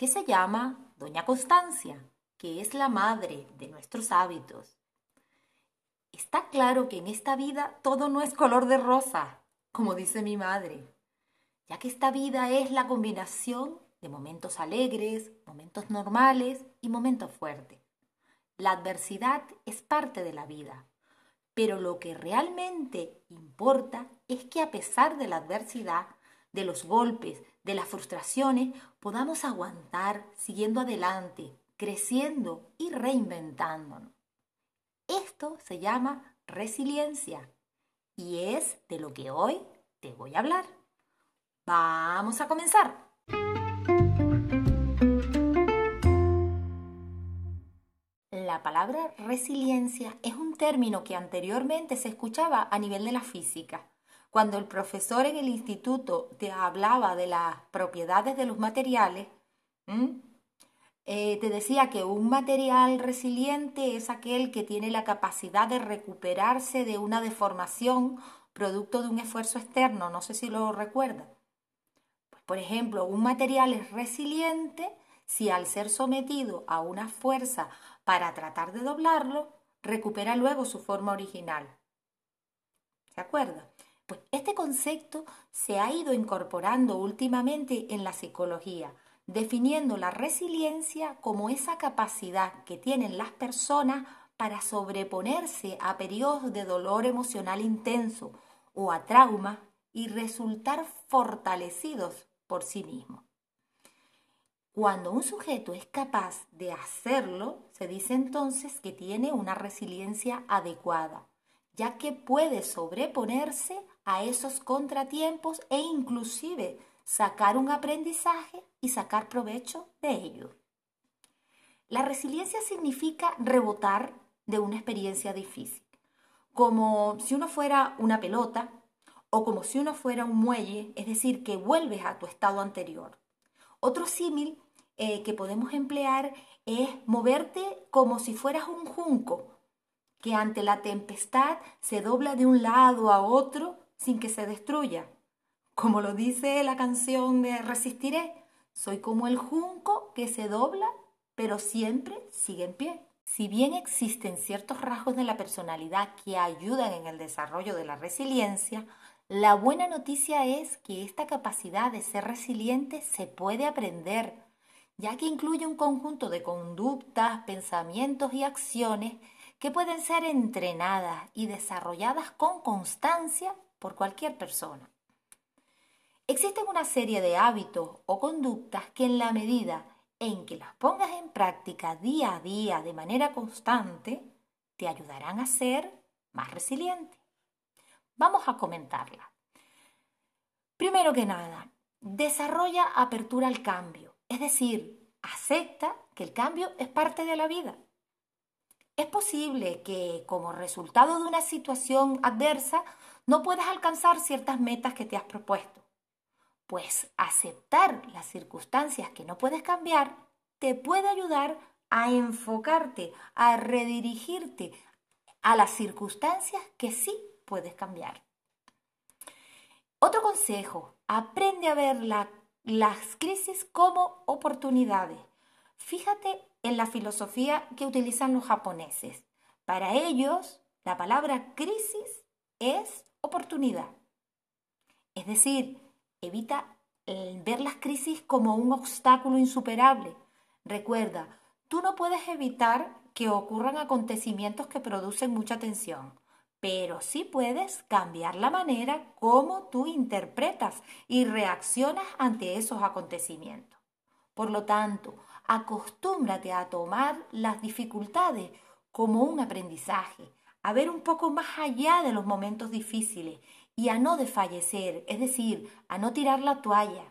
que se llama Doña Constancia, que es la madre de nuestros hábitos. Está claro que en esta vida todo no es color de rosa, como dice mi madre, ya que esta vida es la combinación de momentos alegres, momentos normales y momentos fuertes. La adversidad es parte de la vida, pero lo que realmente importa es que a pesar de la adversidad, de los golpes, de las frustraciones, podamos aguantar siguiendo adelante, creciendo y reinventándonos. Esto se llama resiliencia y es de lo que hoy te voy a hablar. Vamos a comenzar. La palabra resiliencia es un término que anteriormente se escuchaba a nivel de la física cuando el profesor en el instituto te hablaba de las propiedades de los materiales, eh, te decía que un material resiliente es aquel que tiene la capacidad de recuperarse de una deformación producto de un esfuerzo externo. No sé si lo recuerda. Pues, por ejemplo, un material es resiliente si al ser sometido a una fuerza para tratar de doblarlo, recupera luego su forma original. ¿Se acuerda? Pues este concepto se ha ido incorporando últimamente en la psicología, definiendo la resiliencia como esa capacidad que tienen las personas para sobreponerse a periodos de dolor emocional intenso o a trauma y resultar fortalecidos por sí mismos. Cuando un sujeto es capaz de hacerlo, se dice entonces que tiene una resiliencia adecuada, ya que puede sobreponerse a esos contratiempos e inclusive sacar un aprendizaje y sacar provecho de ello. La resiliencia significa rebotar de una experiencia difícil, como si uno fuera una pelota o como si uno fuera un muelle, es decir, que vuelves a tu estado anterior. Otro símil eh, que podemos emplear es moverte como si fueras un junco, que ante la tempestad se dobla de un lado a otro sin que se destruya. Como lo dice la canción de Resistiré, soy como el junco que se dobla, pero siempre sigue en pie. Si bien existen ciertos rasgos de la personalidad que ayudan en el desarrollo de la resiliencia, la buena noticia es que esta capacidad de ser resiliente se puede aprender, ya que incluye un conjunto de conductas, pensamientos y acciones que pueden ser entrenadas y desarrolladas con constancia por cualquier persona. Existen una serie de hábitos o conductas que en la medida en que las pongas en práctica día a día de manera constante, te ayudarán a ser más resiliente. Vamos a comentarla. Primero que nada, desarrolla apertura al cambio, es decir, acepta que el cambio es parte de la vida. Es posible que como resultado de una situación adversa no puedas alcanzar ciertas metas que te has propuesto. Pues aceptar las circunstancias que no puedes cambiar te puede ayudar a enfocarte, a redirigirte a las circunstancias que sí puedes cambiar. Otro consejo, aprende a ver las crisis como oportunidades. Fíjate en la filosofía que utilizan los japoneses. Para ellos, la palabra crisis es oportunidad. Es decir, evita ver las crisis como un obstáculo insuperable. Recuerda, tú no puedes evitar que ocurran acontecimientos que producen mucha tensión, pero sí puedes cambiar la manera como tú interpretas y reaccionas ante esos acontecimientos. Por lo tanto, acostúmbrate a tomar las dificultades como un aprendizaje, a ver un poco más allá de los momentos difíciles y a no desfallecer, es decir, a no tirar la toalla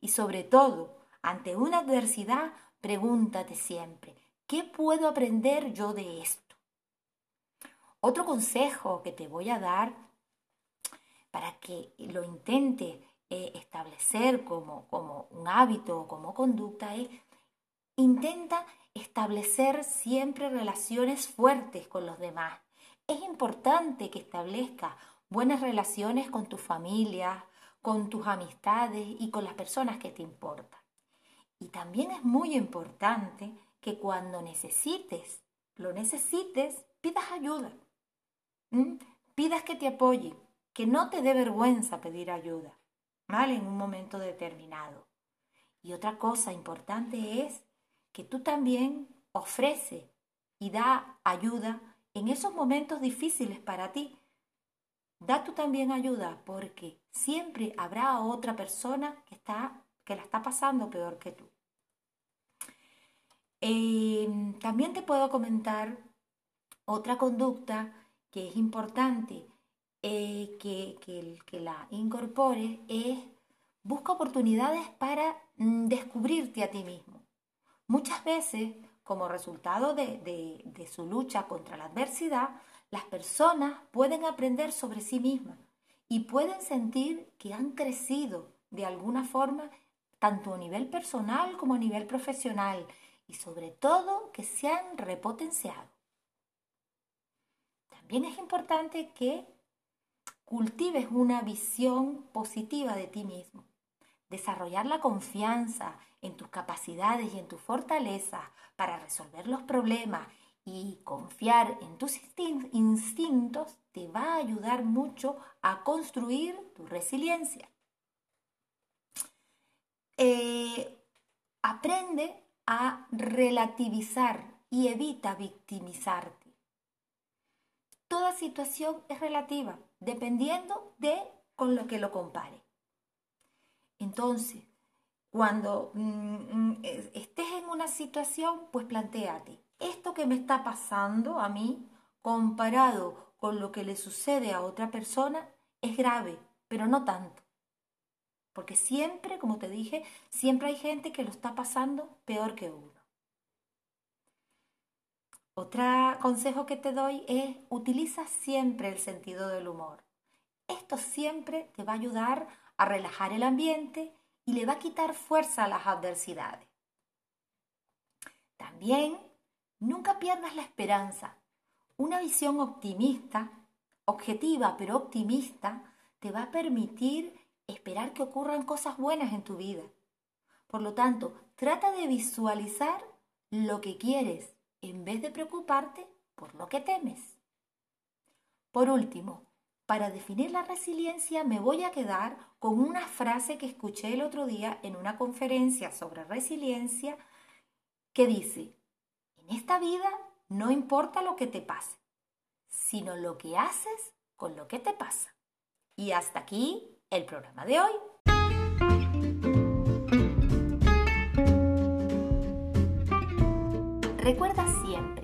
y sobre todo Ante una adversidad, pregúntate siempre, ¿qué puedo aprender yo de esto? Otro consejo que te voy a dar para que lo intente eh, establecer como, como un hábito o como conducta es intenta establecer siempre relaciones fuertes con los demás. Es importante que establezca buenas relaciones con tu familia, con tus amistades y con las personas que te importan. Y también es muy importante que cuando necesites, lo necesites, pidas ayuda. Pidas que te apoye, que no te dé vergüenza pedir ayuda, ¿vale? En un momento determinado. Y otra cosa importante es que tú también ofrece y da ayuda en esos momentos difíciles para ti. Da tú también ayuda porque siempre habrá otra persona que está que la está pasando peor que tú. Eh, también te puedo comentar otra conducta que es importante eh, que, que, la incorpore es busca oportunidades para mm, descubrirte a ti mismo. Muchas veces, como resultado de, su lucha contra la adversidad, las personas pueden aprender sobre sí mismas y pueden sentir que han crecido de alguna forma tanto a nivel personal como a nivel profesional y sobre todo que se han repotenciado. También es importante que cultives una visión positiva de ti mismo, desarrollar la confianza en tus capacidades y en tus fortalezas para resolver los problemas y confiar en tus instintos te va a ayudar mucho a construir tu resiliencia. Eh, aprende a relativizar y evita victimizarte. Toda situación es relativa, dependiendo de con lo que lo compare. Entonces, cuando mm, mm, estés en una situación, pues planteate, esto que me está pasando a mí, comparado con lo que le sucede a otra persona, es grave, pero no tanto. Porque siempre, como te dije, siempre hay gente que lo está pasando peor que uno. Otro consejo que te doy es utiliza siempre el sentido del humor. Esto siempre te va a ayudar a relajar el ambiente y le va a quitar fuerza a las adversidades. También nunca pierdas la esperanza. Una visión optimista, objetiva pero optimista, te va a permitir esperar que ocurran cosas buenas en tu vida. Por lo tanto, trata de visualizar lo que quieres en vez de preocuparte por lo que temes. Por último, para definir la resiliencia me voy a quedar con una frase que escuché el otro día en una conferencia sobre resiliencia que dice, en esta vida no importa lo que te pase, sino lo que haces con lo que te pasa. Y hasta aquí el programa de hoy. Recuerda siempre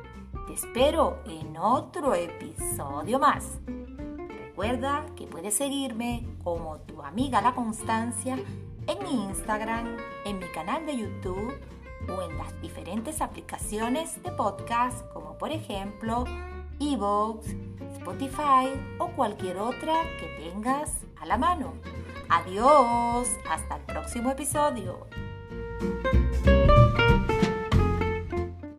Te espero en otro episodio más. Recuerda que puedes seguirme como tu amiga La Constancia en mi Instagram, en mi canal de YouTube o en las diferentes aplicaciones de podcast como por ejemplo Evox, Spotify o cualquier otra que tengas a la mano. Adiós, hasta el próximo episodio.